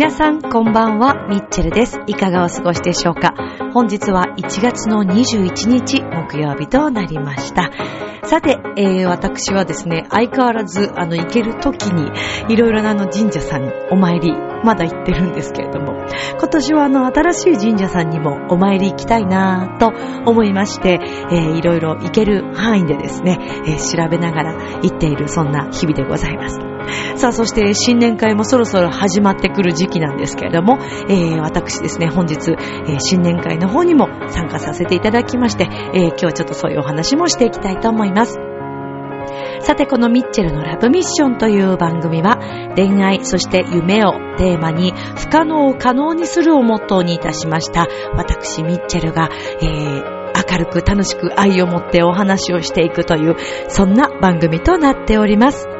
皆さんこんばんは、ミッチェルです。いかがお過ごしでしょうか本日は1月の21日木曜日となりました。さて、えー、私はですね、相変わらず、あの、行ける時に、いろいろなあの神社さんお参り、まだ行ってるんですけれども、今年はあの、新しい神社さんにもお参り行きたいなぁと思いまして、えー、いろいろ行ける範囲でですね、えー、調べながら行っている、そんな日々でございます。さあ、そして新年会もそろそろ始まってくる時期なんですけれども、えー、私ですね、本日、えー新年会の方にも参加させていただきまして、えー今日はちょっとそういうお話もしていきたいと思います。さて、このミッチェルのラブミッションという番組は、恋愛、そして夢をテーマに、不可能を可能にするをモットーにいたしました。私、ミッチェルが、えー明るく楽しく愛を持ってお話をしていくという、そんな番組となっております。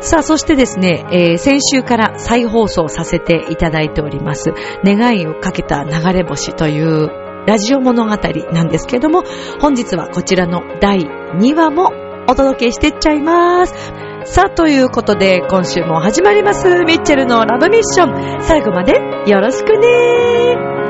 さあ、そしてですね、えー先週から再放送させていただいております、願いをかけた流れ星というラジオ物語なんですけども、本日はこちらの第2話もお届けしてっちゃいます。さあ、ということで、今週も始まります、ミッチェルのラブミッション。最後までよろしくね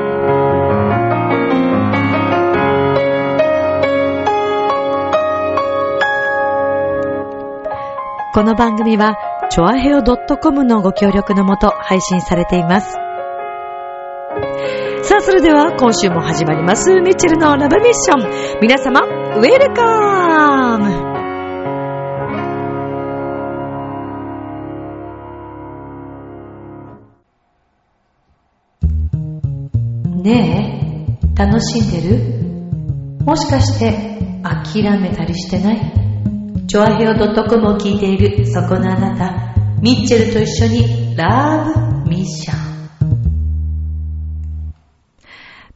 この番組は、チョアヘオ .com のご協力のもと配信されています。さあ、それでは今週も始まります、ミッチェルのラブミッション。皆様、ウェルカムねえ、楽しんでる？もしかして諦めたりしてない？チョアヘオ .com を聞いているそこのあなた、ミッチェルと一緒にラブミッション。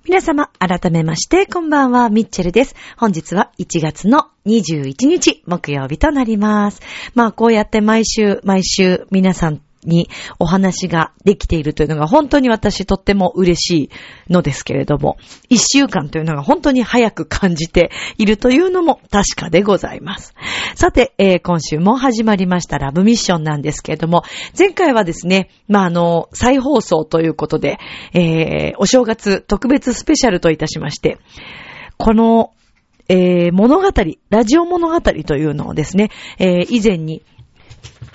皆様、改めまして、こんばんは、ミッチェルです。本日は1月の21日、木曜日となります。まあ、こうやって毎週、毎週、皆さんにお話ができているというのが本当に私とっても嬉しいのですけれども、1週間というのが本当に早く感じているというのも確かでございます。さて、えー今週も始まりましたラブミッションなんですけれども、前回はですね、まあ、あの、再放送ということで、えーお正月特別スペシャルといたしまして、この、えー物語、ラジオ物語というのをですね、えー以前に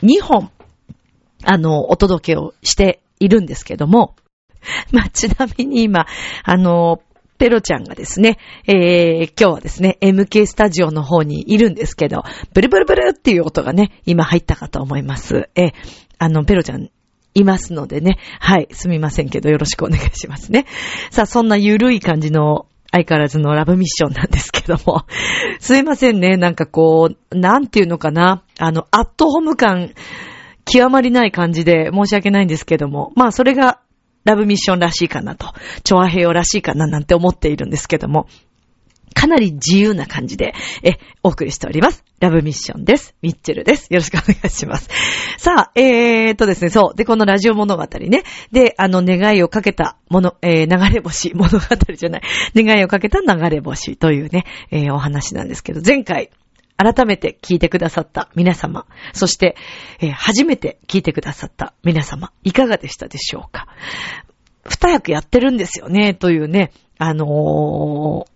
2本、あの、お届けをしているんですけども、まあ、ちなみに今、あの、ペロちゃんがですね、えー、今日はですね、MK スタジオの方にいるんですけど、ブルブルブルっていう音がね、今入ったかと思います。え、あの、ペロちゃん、いますのでね。はい。すみませんけど、よろしくお願いしますね。さあ、そんなゆるい感じの、相変わらずのラブミッションなんですけども。すいませんね。なんかこう、なんていうのかな。あの、アットホーム感、極まりない感じで申し訳ないんですけども。まあ、それがラブミッションらしいかなと、チョアヘヨらしいかななんて思っているんですけども。かなり自由な感じで、え、お送りしております。ラブミッションです。ミッチェルです。よろしくお願いします。さあ、えーとですね、そう。で、このラジオ物語ね。で、あの、願いをかけたもの、えー、流れ星、物語じゃない。願いをかけた流れ星というね、えーお話なんですけど、前回、改めて聞いてくださった皆様、そして、えー初めて聞いてくださった皆様、いかがでしたでしょうか？二役やってるんですよね、というね、あのー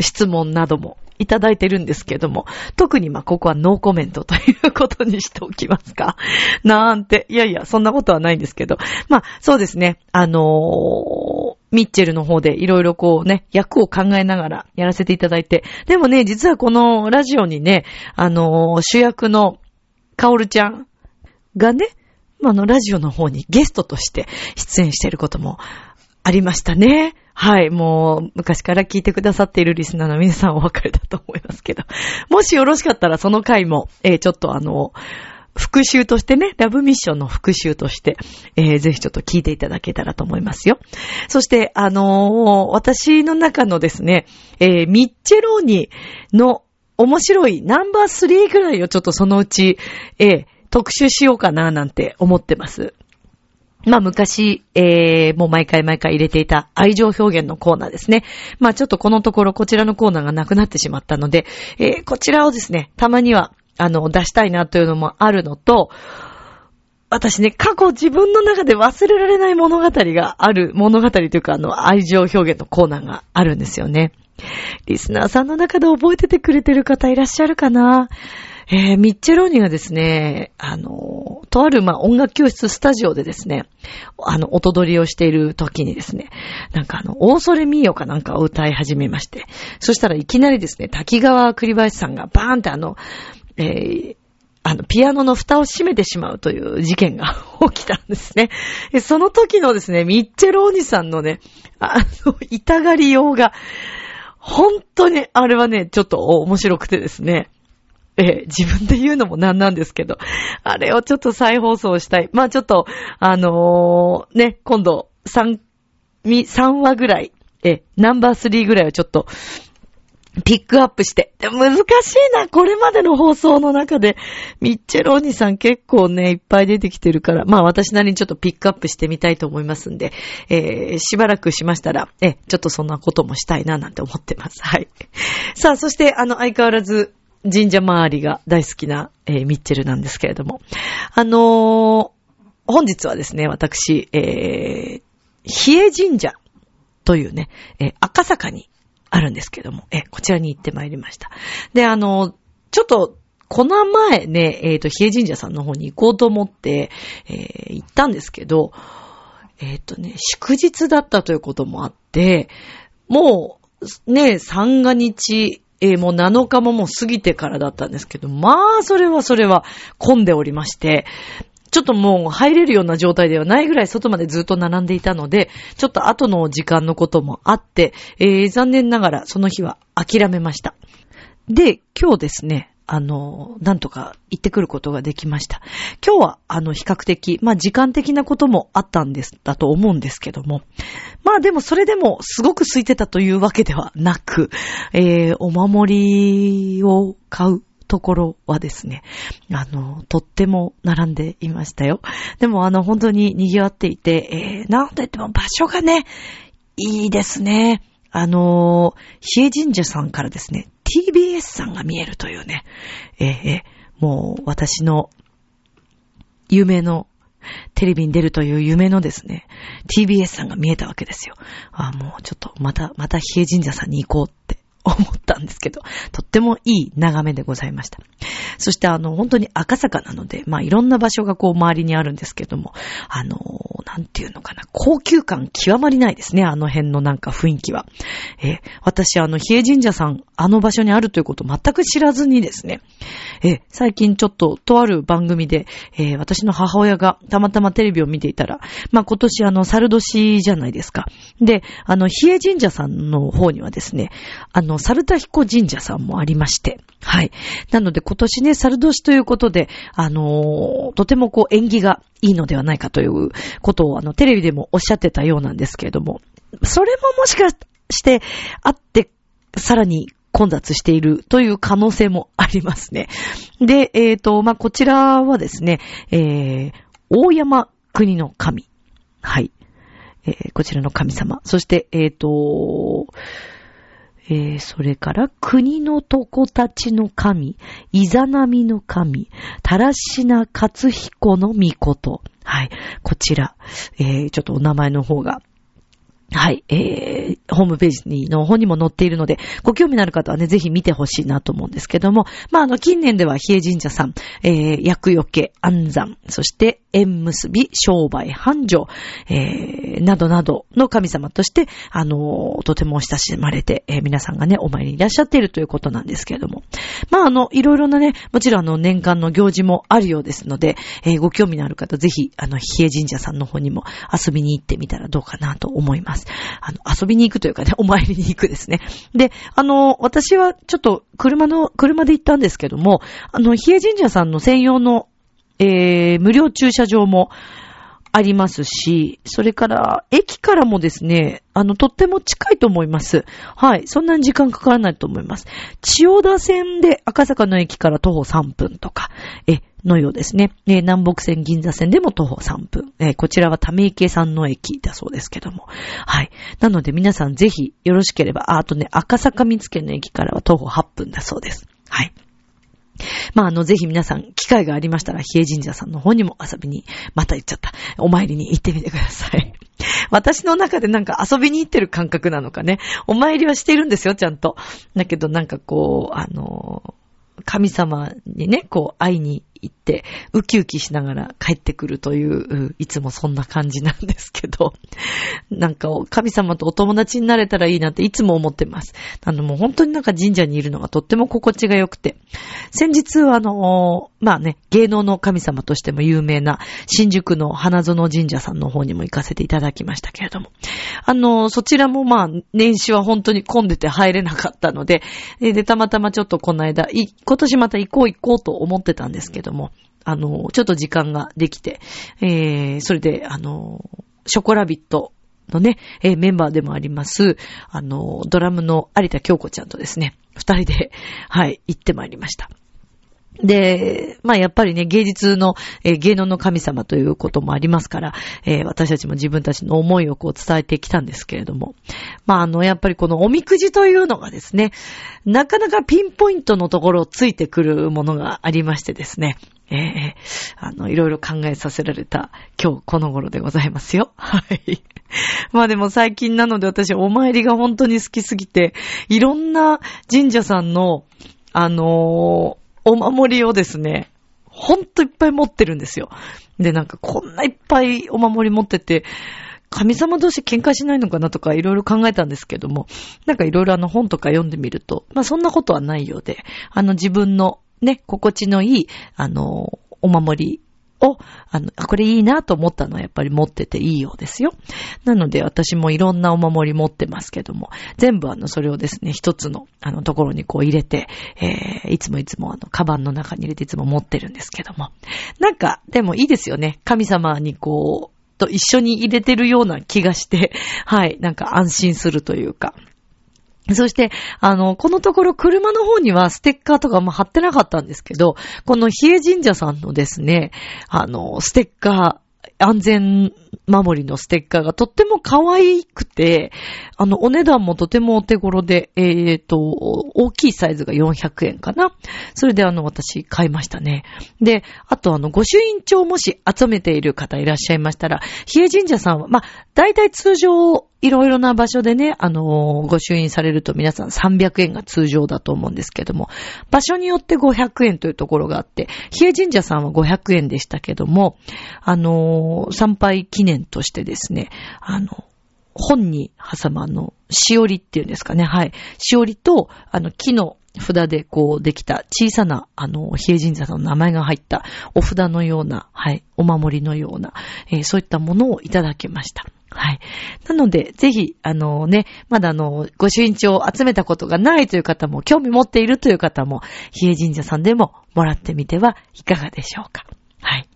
質問などもいただいてるんですけども、特にまあここはノーコメントということにしておきますか？なんて、いやいや、そんなことはないんですけど、まあそうですね、あのーミッチェルの方でいろいろこうね、役を考えながらやらせていただいて、でもね、実はこのラジオにね、あのー主役のカオルちゃんがね、あの、ラジオの方にゲストとして出演していることもありましたね。はい。もう、昔から聞いてくださっているリスナーの皆さんお別れだと思いますけど。もしよろしかったらその回も、えーちょっとあの、復習としてね、ラブミッションの復習として、えーぜひちょっと聞いていただけたらと思いますよ。そして、あのー私の中のですね、えーミッチェローニの面白いナンバー3ぐらいをちょっとそのうち、えー特集しようかななんて思ってます。まあ昔、えー、もう毎回毎回入れていた愛情表現のコーナーですね。まあちょっとこのところこちらのコーナーがなくなってしまったので、えー、こちらをですね、たまには、あの、出したいなというのもあるのと、私ね、過去自分の中で忘れられない物語がある、物語というか、あの、愛情表現のコーナーがあるんですよね。リスナーさんの中で覚えててくれてる方いらっしゃるかな？えー、ミッチェローニがですね、あの、とある、ま、音楽教室スタジオでですね、あの、音取りをしている時にですね、なんかあの、オーソレミーヨかなんかを歌い始めまして、そしたらいきなりですね、滝川栗林さんがバーンってあの、えー、あの、ピアノの蓋を閉めてしまうという事件が 起きたんですね。その時のですね、ミッチェローニさんのね、あの、痛がりようが、本当に、あれはね、ちょっと面白くてですね。え自分で言うのもなんなんですけど、あれをちょっと再放送したい。まあちょっと、あのー、ね、今度、3、3話ぐらい、えナンバー3ぐらいをちょっと、ピックアップして。難しいな、これまでの放送の中で。ミッチェローニさん結構ね、いっぱい出てきてるから、まあ私なりにちょっとピックアップしてみたいと思いますんで、えー、しばらくしましたら、え、ちょっとそんなこともしたいななんて思ってます。はい。さあ、そしてあの、相変わらず、神社周りが大好きな、えー、ミッチェルなんですけれども。あのー、本日はですね、私、えー、比叡神社というね、えー、赤坂にあるんですけども、え、こちらに行ってまいりました。で、あの、ちょっと、この前ね、えっ、ー、と、比叡神社さんの方に行こうと思って、えー、行ったんですけど、えっ、ー、とね、祝日だったということもあって、もう、ね、三が日、えー、もう7日ももう過ぎてからだったんですけど、まあ、それはそれは混んでおりまして、ちょっともう入れるような状態ではないぐらい外までずっと並んでいたので、ちょっと後の時間のこともあって、えー、残念ながらその日は諦めました。で、今日ですね、あの、なんとか行ってくることができました。今日は、あの、比較的、まあ、時間的なこともあったんです、だと思うんですけども。まあ、でも、それでも、すごく空いてたというわけではなく、えー、お守りを買うところはですね、あの、とっても並んでいましたよ。でもあの、本当に賑わっていて、えー、なんといっても場所がね、いいですね。あの、比叡神社さんからですね、TBS さんが見えるというね、えー、え、もう私の夢のテレビに出るという夢のですね、TBS さんが見えたわけですよ。あもうちょっとまた、また比叡神社さんに行こうって思ったんですけど、とってもいい眺めでございました。そしてあの、本当に赤坂なので、まあいろんな場所がこう周りにあるんですけども、あの、なんていうのかな、高級感極まりないですね、あの辺のなんか雰囲気は。え私あの、比叡神社さん、あの場所にあるということ全く知らずにですね、え最近ちょっととある番組で、えー、私の母親がたまたまテレビを見ていたら、まあ今年あの、猿年じゃないですか。で、あの、比叡神社さんの方にはですね、あの、猿田彦神社さんもありまして、はい。なので今年ね、猿年ということで、あのー、とてもこう縁起がいいのではないかということをあの、テレビでもおっしゃってたようなんですけれども、それももしかしてあって、さらに混雑しているという可能性もありますね。で、えっ、ー、と、まあ、こちらはですね、えー、大山国の神。はい。えー、こちらの神様。そして、えっ、ー、と、えー、それから、国の床たちの神、イザナミの神、タラシナ勝彦の御事。はい。こちら、えー、ちょっとお名前の方がはい、えー、ホームページにの方にも載っているので、ご興味のある方はね、ぜひ見てほしいなと思うんですけども、まあ、あの、近年では比叡神社さん、えー、薬よけ、安産、そして、縁結び、商売、繁盛、えー、などなどの神様として、あの、とても親しまれて、えー、皆さんがね、お参りにいらっしゃっているということなんですけれども、まあ、あの、いろいろなね、もちろんあの、年間の行事もあるようですので、えー、ご興味のある方、ぜひ、あの、比叡神社さんの方にも遊びに行ってみたらどうかなと思います。。あの、遊びに行くというかね、お参りに行くですね。で、あの、私はちょっと車の、車で行ったんですけども、あの、比叡神社さんの専用の、えー、無料駐車場も、ありますし、それから、駅からもですね、あの、とっても近いと思います。はい。そんなに時間かからないと思います。千代田線で赤坂の駅から徒歩3分とか、え、のようですね。え南北線銀座線でも徒歩3分。えこちらはため池さんの駅だそうですけども。はい。なので皆さんぜひよろしければ、あ、あとね、赤坂見附の駅からは徒歩8分だそうです。はい。まあ、あの、ぜひ皆さん、機会がありましたら、比叡神社さんの方にも遊びに、また言っちゃった、お参りに行ってみてください。私の中でなんか遊びに行ってる感覚なのかね。お参りはしてるんですよ、ちゃんと。だけどなんかこう、あの、神様にね、こう会いに行って、ウキウキしながら帰ってくるという、いつもそんな感じなんですけど、なんか神様とお友達になれたらいいなっていつも思ってます。あのもう本当になんか神社にいるのがとっても心地が良くて、先日あの、まあね、芸能の神様としても有名な新宿の花園神社さんの方にも行かせていただきましたけれども、あの、そちらもまあ年始は本当に混んでて入れなかったので、で、たまたまちょっとこの間、今年また行こう行こうと思ってたんですけども、あの、ちょっと時間ができて、えー、それで、あの、ショコラビットのね、えー、メンバーでもあります、あの、ドラムの有田京子ちゃんとですね、二人で、はい、行ってまいりました。で、まあやっぱりね、芸術の、えー、芸能の神様ということもありますから、えー、私たちも自分たちの思いをこう伝えてきたんですけれども、まああの、やっぱりこのおみくじというのがですね、なかなかピンポイントのところをついてくるものがありましてですね、ええー、あの、いろいろ考えさせられた今日この頃でございますよ。はい。まあでも最近なので私お参りが本当に好きすぎて、いろんな神社さんの、あのーお守りをですね、ほんといっぱい持ってるんですよ。で、なんかこんないっぱいお守り持ってて、神様同士喧嘩しないのかなとかいろいろ考えたんですけども、なんかいろいろあの本とか読んでみると、まあそんなことはないようで、あの自分のね、心地のいい、あの、お守りを、あの、これいいなと思ったのはやっぱり持ってていいようですよ。なので私もいろんなお守り持ってますけども、全部あの、それをですね、一つの、あの、ところにこう入れて、えー、いつもいつもあの、カバンの中に入れていつも持ってるんですけども。なんか、でもいいですよね。神様にこう、と一緒に入れてるような気がして、はい、なんか安心するというか。そして、あの、このところ車の方にはステッカーとかも貼ってなかったんですけど、この比叡神社さんのですね、あの、ステッカー、安全守りのステッカーがとっても可愛くて、あの、お値段もとてもお手頃で、えっ、ー、と、大きいサイズが400円かな。それであの、私買いましたね。で、あとあの、御朱印帳もし集めている方いらっしゃいましたら、比叡神社さんは、まあ、大体通常、いろいろな場所でね、あのー、ご朱印されると皆さん300円が通常だと思うんですけども、場所によって500円というところがあって、比叡神社さんは500円でしたけども、あのー、参拝記念としてですね、あの、本に挟まの、しおりっていうんですかね。はい。しおりと、あの、木の札でこうできた小さな、あの、比叡神社の名前が入ったお札のような、はい、お守りのような、えー、そういったものをいただきました。はい。なので、ぜひ、あのね、まだあの、ご朱印帳を集めたことがないという方も、興味持っているという方も、比叡神社さんでももらってみてはいかがでしょうか。はい。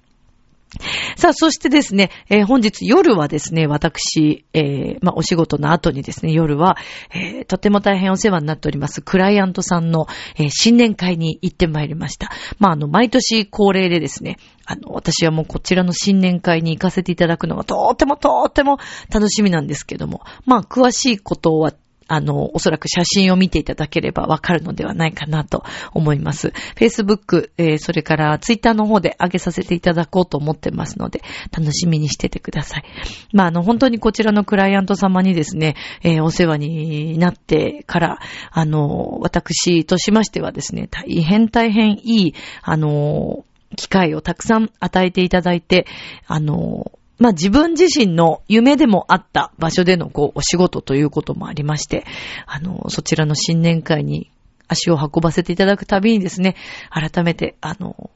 さあ、そしてですね、えー、本日夜はですね、私、えー、まあ、お仕事の後にですね、夜は、えー、とても大変お世話になっております、クライアントさんの、え新年会に行ってまいりました。まあ、あの、毎年恒例でですね、あの、私はもうこちらの新年会に行かせていただくのがとってもとっても楽しみなんですけども、まあ、詳しいことはあの、おそらく写真を見ていただければわかるのではないかなと思います。Facebook、えー、それから Twitter の方で上げさせていただこうと思ってますので、楽しみにしててください。まあ、あの、本当にこちらのクライアント様にですね、えー、お世話になってから、あの、私としましてはですね、大変大変いい、あの、機会をたくさん与えていただいて、あの、まあ自分自身の夢でもあった場所でのこうお仕事ということもありまして、あの、そちらの新年会に足を運ばせていただくたびにですね、改めて、あの、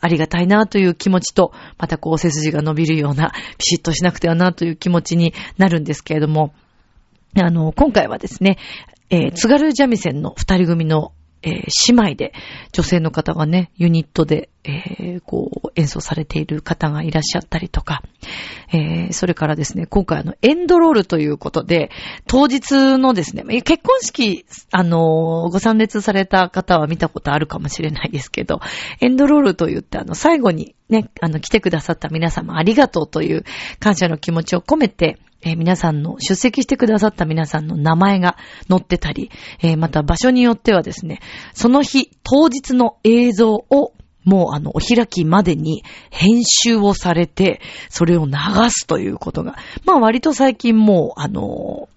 ありがたいなという気持ちと、またこう背筋が伸びるような、ピシッとしなくてはなという気持ちになるんですけれども、あの、今回はですね、えー、津軽三味線の二人組のえー、姉妹で、女性の方がね、ユニットで、えー、こう、演奏されている方がいらっしゃったりとか、えー、それからですね、今回あの、エンドロールということで、当日のですね、結婚式、あの、ご参列された方は見たことあるかもしれないですけど、エンドロールと言って、あの、最後にね、あの、来てくださった皆様ありがとうという感謝の気持ちを込めて、えー皆さんの、出席してくださった皆さんの名前が載ってたり、えーまた場所によってはですね、その日、当日の映像を、もうあの、お開きまでに編集をされて、それを流すということが、まあ割と最近もう、あの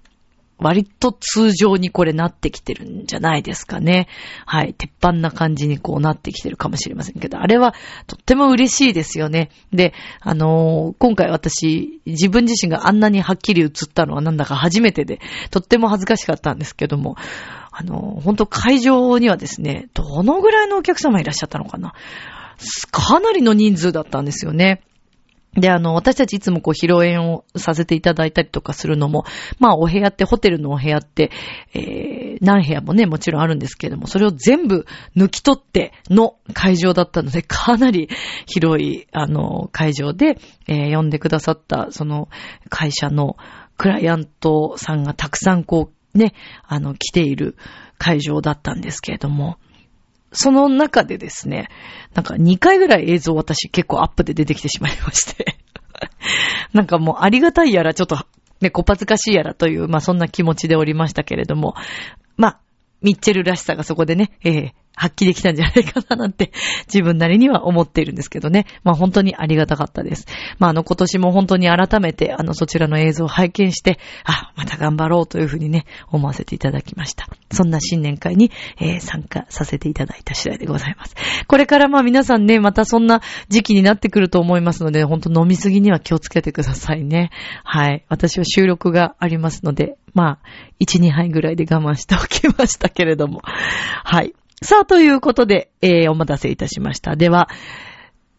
割と通常にこれなってきてるんじゃないですかね。はい。鉄板な感じにこうなってきてるかもしれませんけど、あれはとっても嬉しいですよね。で、あのー今回私、自分自身があんなにはっきり映ったのはなんだか初めてで、とっても恥ずかしかったんですけども、あのー本当会場にはですね、どのぐらいのお客様いらっしゃったのかなかなりの人数だったんですよね。で、あの、私たちいつもこう、披露宴をさせていただいたりとかするのも、まあ、お部屋って、ホテルのお部屋って、えー、何部屋もね、もちろんあるんですけれども、それを全部抜き取っての会場だったので、かなり広い、あの、会場で、えー、呼んでくださった、その、会社のクライアントさんがたくさんこう、ね、あの、来ている会場だったんですけれども、その中でですね、なんか2回ぐらい映像私結構アップで出てきてしまいまして。なんかもうありがたいやらちょっとね、こっぱずかしいやらという、まあそんな気持ちでおりましたけれども、まあ、ミッチェルらしさがそこでね、ええ発揮できたんじゃないかななんて、自分なりには思っているんですけどね。まあ本当にありがたかったです。まああの今年も本当に改めてあのそちらの映像を拝見して、あ、また頑張ろうというふうにね、思わせていただきました。そんな新年会に、えー参加させていただいた次第でございます。これからまあ皆さんね、またそんな時期になってくると思いますので、本当飲みすぎには気をつけてくださいね。はい。私は収録がありますので、まあ、1、2杯ぐらいで我慢しておきましたけれども。はい。さあ、ということで、えー、お待たせいたしました。では、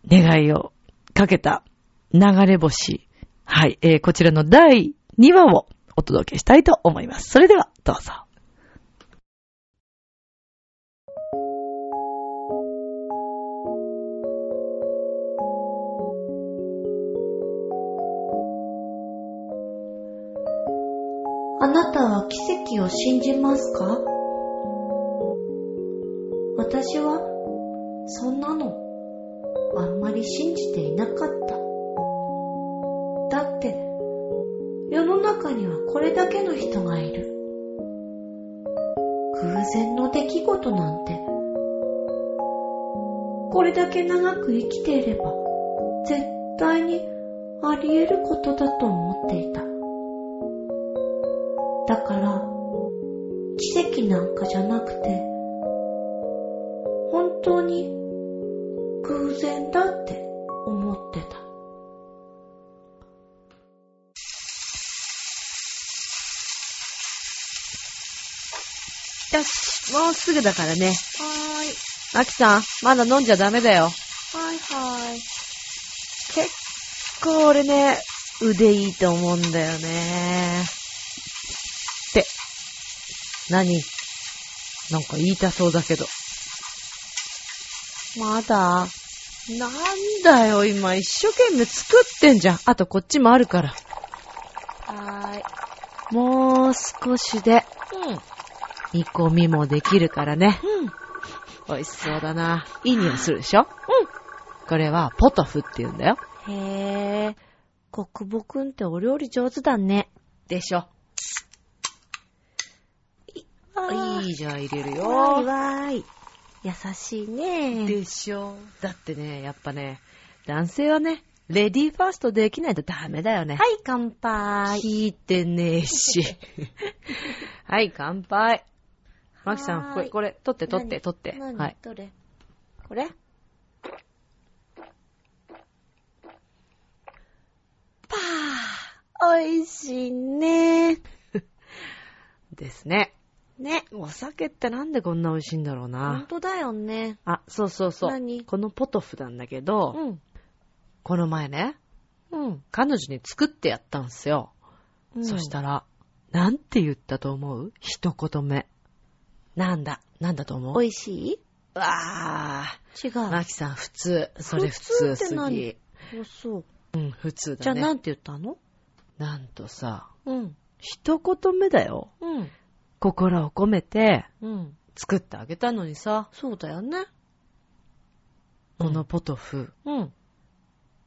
願いをかけた流れ星。はい。えー、こちらの第2話をお届けしたいと思います。それでは、どうぞ。あなたは奇跡を信じますか？私はそんなのあんまり信じていなかった。だって世の中にはこれだけの人がいる。偶然の出来事なんてこれだけ長く生きていれば絶対にあり得ることだと思っていた。だから、奇跡なんかじゃなくて、当に偶然だって思ってた。よし、もうすぐだからね。はーい。アキさん、まだ飲んじゃダメだよ。はいはい。結構俺ね、腕いいと思うんだよね。って、何？なんか言いたそうだけど。まだなんだよ、今一生懸命作ってんじゃん。あとこっちもあるから。はーい。もう少しで煮込みもできるからね。うん。美味しそうだな。いい匂いするでしょ？うん。これはポトフって言うんだよ。うん。へー。国母くんってお料理上手だね。でしょ。あいいじゃん、入れるよ。わーいわーい。優しいね。でしょ？だってね、やっぱね、男性はね、レディーファーストできないとダメだよね。はい、乾杯。聞いてねえし。はい、乾杯。マキさん、これ、これ、取って取って何？取って。何？はい。どれ？これ？パー。美味しいね。ですね。ね。お酒ってなんでこんな美味しいんだろうほんな。とだよね。あ、そうそうそう。何？このポトフなんだけど、うん。この前ね、うん。彼女に作ってやったんすよ。そしたら、なんて言ったと思う？一言目。なんだ、なんだと思う？美味しい？うわ違う。ー、マキさん普通。それ普普通す通って何？ぎ。あそう。うん、普通じゃあだね。なんて言ったの？なんとさ、うん。一言目だよ。うん。心を込めてうん。作ってあげたのにさ、そうだよね。このポトフ、うん。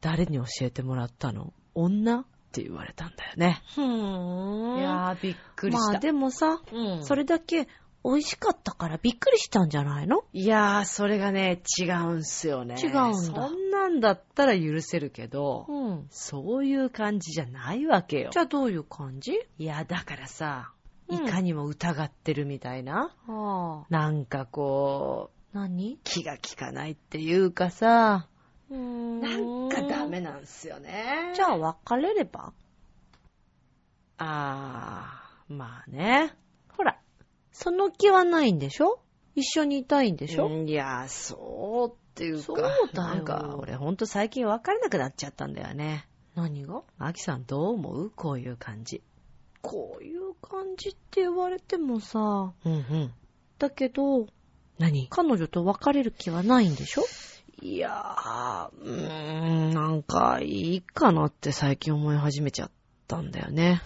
誰に教えてもらったの？女って言われたんだよね。ふーん。いやー、びっくりした。まあでもさ、うんそれだけ美味しかったからびっくりしたんじゃないの？いやー、それがね、違うんすよね。違うんだそんなんだったら許せるけど、うん。そういう感じじゃないわけよ。じゃあどういう感じ？いや、だからさ、うんいかにも疑ってるみたいな、ああ。なんかこう、何？気が利かないっていうかさ、うーんなんかダメなんすよね。じゃあ別れれば？あー、まあね。ほら、その気はないんでしょ？一緒にいたいんでしょ、うんいや、そうっていうか。そうだよなんか、俺ほんと最近別れなくなっちゃったんだよね。何が？アキさんどう思う？こういう感じ。こういう感じって言われてもさ、うんうん。だけど、何？彼女と別れる気はないんでしょ？いやー、うーん、なんか、いいかなって最近思い始めちゃったんだよね。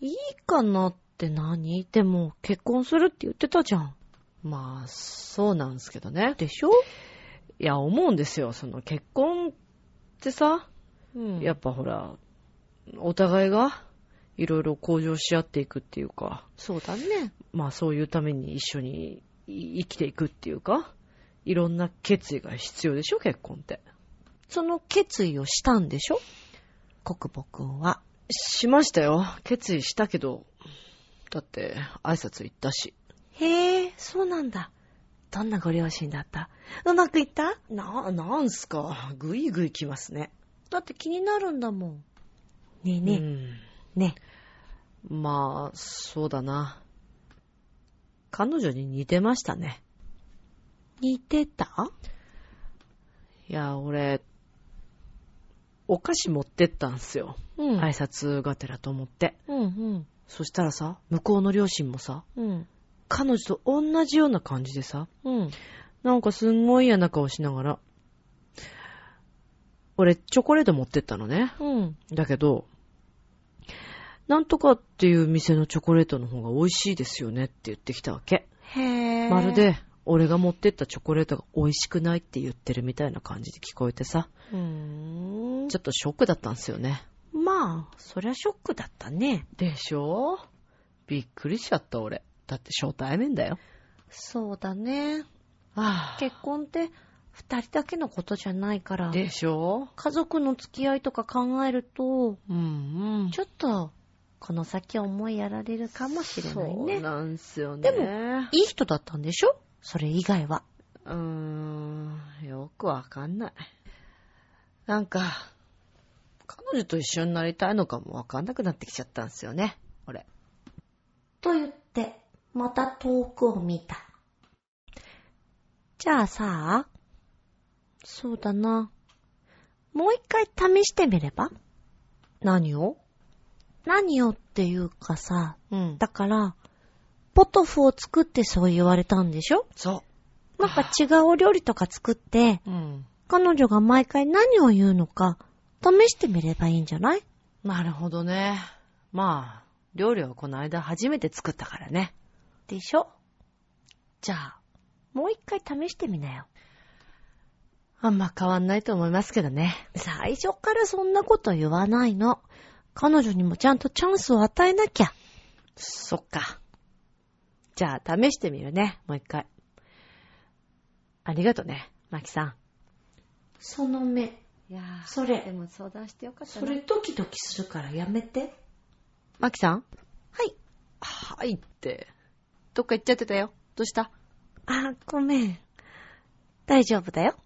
いいかなって何？でも結婚するって言ってたじゃん。まあ、そうなんですけどね。でしょ？いや、思うんですよ。その結婚ってさ、うんやっぱほら、お互いがいろいろ向上し合っていくっていうか、そうだね。まあそういうために一緒にい生きていくっていうか、いろんな決意が必要でしょ、結婚って。その決意をしたんでしょ？国母くんは。しましたよ。決意したけど、だって挨拶行ったし。へえ、そうなんだ。どんなご両親だった？うまくいった？な、なんすか。ぐいぐい来ますね。だって気になるんだもん。ねえねえ、うんねまあ、そうだな。彼女に似てましたね。え。似てた？いや、俺、お菓子持ってったんすよ。うん挨拶がてらと思って。うんうん。そしたらさ、向こうの両親もさ、うん。彼女と同じような感じでさ、うん。なんかすんごい嫌な顔しながら、俺、チョコレート持ってったのね。うん。だけど、なんとかっていう店のチョコレートの方が美味しいですよねって言ってきたわけ。へえ。まる。で、俺が持ってったチョコレートが美味しくないって言ってるみたいな感じで聞こえてさ、うーん。ちょっとショックだったんですよね。まあ、そりゃショックだったね。でしょ？びっくりしちゃった俺。だって初対面だよ。そうだね。あ結婚って二人だけのことじゃないから、でしょ？家族の付き合いとか考えると、うんうん。ちょっと、この先思いやられるかもしれないそうね。なんすよね。でもいい人だったんでしょ？それ以外は。うーん、よくわかんない。なんか、彼女と一緒になりたいのかもわかんなくなってきちゃったんですよね、俺。と言って、また遠くを見た。じゃあさ、そうだな。もう一回試してみれば？何を？何をっていうかさ、うん。だから、ポトフを作ってそう言われたんでしょ？そなんか違うお料理とか作って、う。うん。彼女が毎回何を言うのか、試してみればいいんじゃない？なるほどね。まあ、料理はこの間初めて作ったからね。でしょ？じゃあ、もう一回試してみなよ。あんま変わんないと思いますけどね。最初からそんなこと言わないの。彼女にもちゃんとチャンスを与えなきゃ。そっか。じゃあ、試してみるね。もう一回。ありがとね、マキさん。その目、いやーそれでも相談してよかったそれドキドキするからやめて。マキさん？はい。はいって。どっか行っちゃってたよ。どうした？あ、ごめん。大丈夫だよ。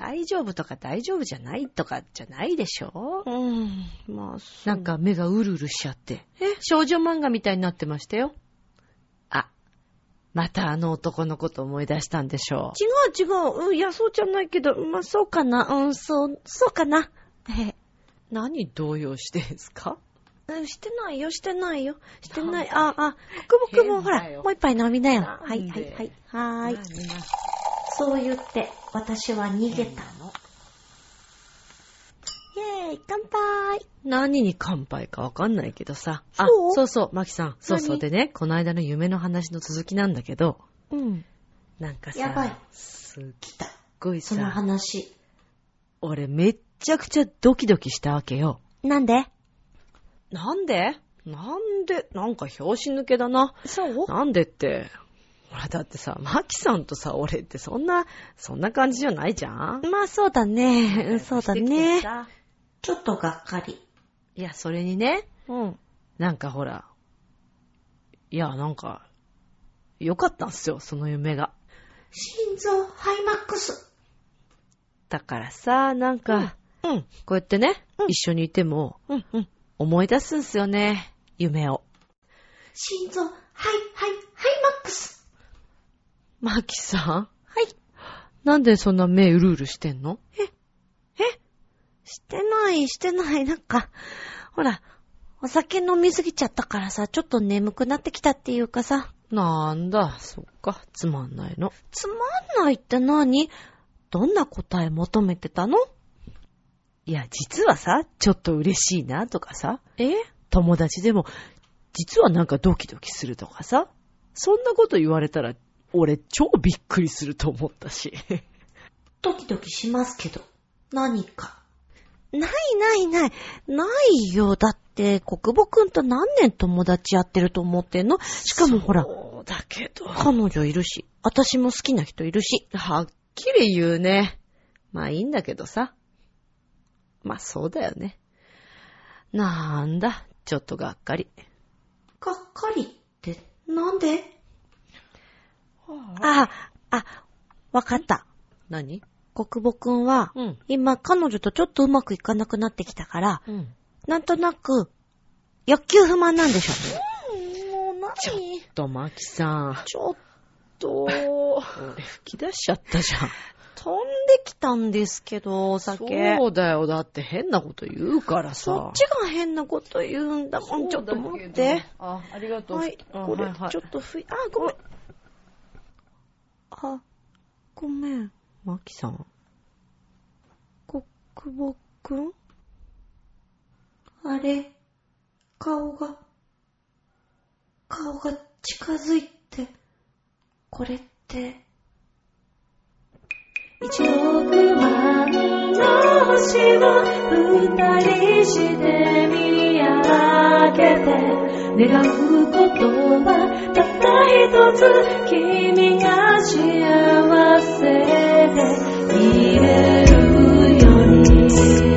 大丈夫とか大丈夫じゃないとかじゃないでしょ？うん、まあ、そなんか目がうるうるしちゃって。え？少女漫画みたいになってましたよ。あ、またあの男のこと思い出したんでしょ違う違う。うん、いや、そうじゃないけど、まあ、そうかな。うん、そう、そうかな。えう。何動揺してんすか？え、してないよ、してないよ。してない。あ、あ、くぼくぼ、ほら、もう一杯飲みなよ。はい、はい、はい。はーい。そう言って、私は逃げた。イェーイ、乾杯。何に乾杯かわかんないけどさ。あそう、そうマキさん。そうそう。何でね、この間の夢の話の続きなんだけど、うん。なんかさ、やばいすっごいそのさ、話。俺めっちゃくちゃドキドキしたわけよ。なんで？なんで？なんで、なんか拍子抜けだな。そう？なんでって、ほらだってさ、マキさんとさ、俺ってそんな、そんな感じじゃないじゃん？まあそうだね。うんそうだね。ちょっとがっかり。いや、それにね、うん。なんかほら、いや、なんか、よかったんすよ、その夢が。心臓 high max。だからさ、なんか、うん。こうやってね、うん一緒にいても、うん。うん。思い出すんすよね、夢を。心臓 high high high max。マキさん？はい。なんでそんな目うるうるしてんの？してない、してない。なんか、ほら、お酒飲みすぎちゃったからさ、ちょっと眠くなってきたっていうかさ、なんだ、そっか、つまんないの。つまんないって何？どんな答え求めてたの？いや、実はさ、ちょっと嬉しいなとかさ、え？友達でも、実はなんかドキドキするとかさ、そんなこと言われたら、俺超びっくりすると思ったし。ドキドキしますけど。何か。ないないない。ないよ。だって、国母くんと何年友達やってると思ってんの？しかもほら、そうだけど。彼女いるし、私も好きな人いるし。はっきり言うね。まあいいんだけどさ。まあそうだよね。なんだ、ちょっとがっかり。がっかりって、なんで？あ、あ、わかった。何？国母くんは、うん。今彼女とちょっとうまくいかなくなってきたから、うん。なんとなく、欲求不満なんでしょ。もう何？ちょっと、マキさん。ちょっと、俺吹き出しちゃったじゃん。飛んできたんですけど、お酒。そうだよ。だって変なこと言うからさ。そっちが変なこと言うんだもん。ちょっと待って。。あ、ありがとう。はい、あこれはいはい、ちょっとふい、あ、ごめん。あ、ごめん。マキさん。国母くん？あれ、顔が、顔が近づいて、これって、一億万の星を二人して見上げて、願うことはたった一つ、君が幸せでいれるように。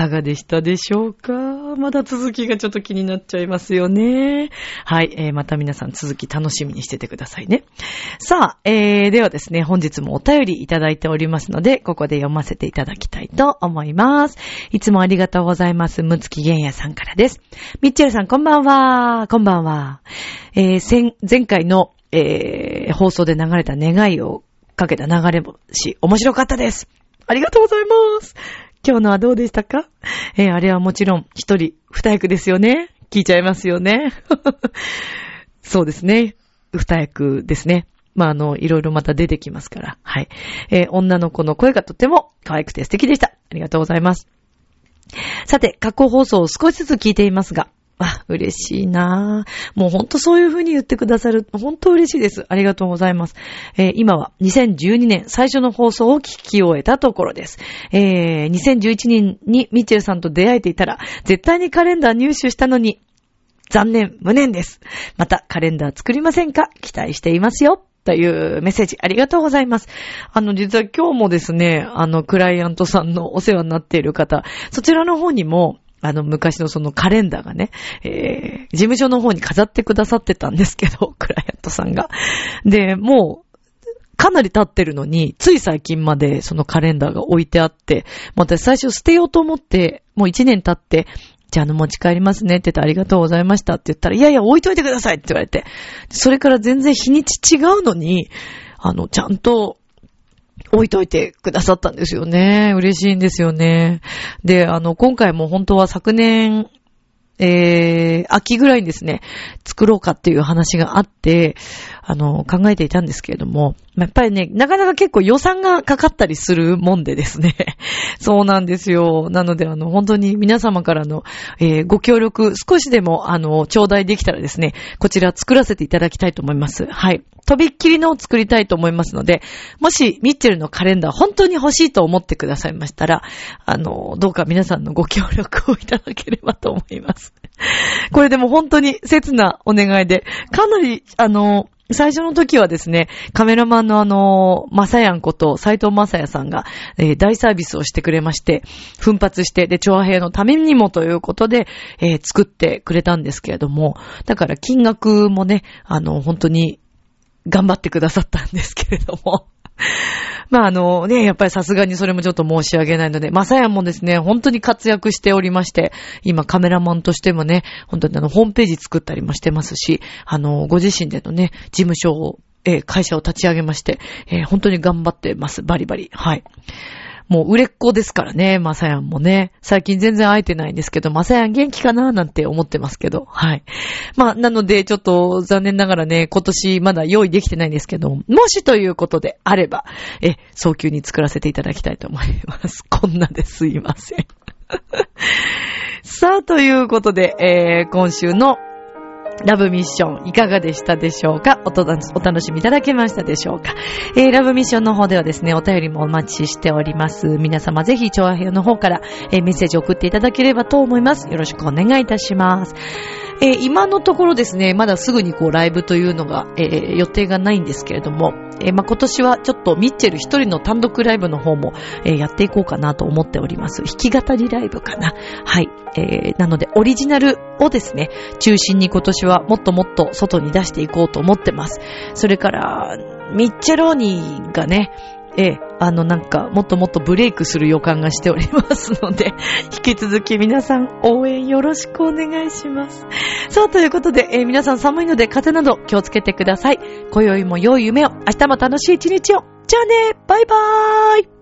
かがでしたでしょうか、まだ続きがちょっと気になっちゃいますよね。はい、えー、また皆さん続き楽しみにしててくださいね。さあ、えー、ではですね、本日もお便りいただいておりますので、ここで読ませていただきたいと思います。いつもありがとうございます。むつきげんやさんからです。ミッチェルさん、こんばんは。こんばんは。えー、前前回の、えー、放送で流れた願いをかけた流れ星、面白かったです。ありがとうございます。今日のはどうでしたか？えー、あれはもちろん一人二役ですよね。聞いちゃいますよね。そうですね。二役ですね。まあ、あの、いろいろまた出てきますから。はい。えー、女の子の声がとても可愛くて素敵でした。ありがとうございます。さて、過去放送を少しずつ聞いていますが、あ、嬉しいなぁ。もうほんとそういう風に言ってくださる。本当嬉しいです。ありがとうございます。えー、今は2012年最初の放送を聞き終えたところです。えー、2011年にミッチェルさんと出会えていたら、絶対にカレンダー入手したのに、残念、無念です。またカレンダー作りませんか？期待していますよ。というメッセージありがとうございます。あの、実は今日もですね、あの、クライアントさんのお世話になっている方、そちらの方にも、あの、昔のそのカレンダーがね、えー、事務所の方に飾ってくださってたんですけど、クライアントさんが。で、もう、かなり経ってるのに、つい最近までそのカレンダーが置いてあって、もう私最初捨てようと思って、もう一年経って、じゃあ、あの、持ち帰りますねって言ってありがとうございましたって言ったら、いやいや、置いといてくださいって言われて、それから全然日にち違うのに、あの、ちゃんと、置いといてくださったんですよね。嬉しいんですよね。で、あの、今回も本当は昨年、えー、秋ぐらいにですね、作ろうかっていう話があって、あの、考えていたんですけれども、やっぱりね、なかなか結構予算がかかったりするもんでですね。そうなんですよ。なので、あの、本当に皆様からの、えーご協力、少しでも、あの、頂戴できたらですね、こちら作らせていただきたいと思います。はい。とびっきりのを作りたいと思いますので、もし、ミッチェルのカレンダー本当に欲しいと思ってくださいましたら、あの、どうか皆さんのご協力をいただければと思います。これでも本当に切なお願いで、かなり、あの、最初の時はですね、カメラマンのあの、まさやんこと斎藤まさやさんが、えー大サービスをしてくれまして、奮発して、で、調和兵のためにもということで、えー作ってくれたんですけれども、だから金額もね、あの、本当に頑張ってくださったんですけれども。まああのね、やっぱりさすがにそれもちょっと申し訳ないので、まさやもですね、本当に活躍しておりまして、今カメラマンとしてもね、本当にあの、ホームページ作ったりもしてますし、あの、ご自身でのね、事務所を、えー会社を立ち上げまして、えー本当に頑張ってます。バリバリ。はい。もう売れっ子ですからね、まさやんもね。最近全然会えてないんですけど、まさやん元気かななんて思ってますけど、はい。まあ、なので、ちょっと残念ながらね、今年まだ用意できてないんですけど、もしということであれば、え、早急に作らせていただきたいと思います。こんなですいません。さあ、ということで、えー、今週のラブミッションいかがでしたでしょうか？おとお楽しみいただけましたでしょうか？えー、ラブミッションの方ではですね、お便りもお待ちしております。皆様ぜひ、調和編の方から、えーメッセージを送っていただければと思います。よろしくお願いいたします。えー今のところですね、まだすぐにこうライブというのが、えー予定がないんですけれども、えーまあ、今年はちょっとミッチェル一人の単独ライブの方も、えやっていこうかなと思っております。弾き語りライブかな。はい。えなので、オリジナルをですね、中心に今年はもっともっと外に出していこうと思ってます。それから、ミッチェローニーがね、ええ、あのなんか、もっともっとブレイクする予感がしておりますので、引き続き皆さん応援よろしくお願いします。さあ、ということで、え皆さん寒いので風邪など気をつけてください。今宵も良い夢を、明日も楽しい一日を。じゃあね、バイバーイ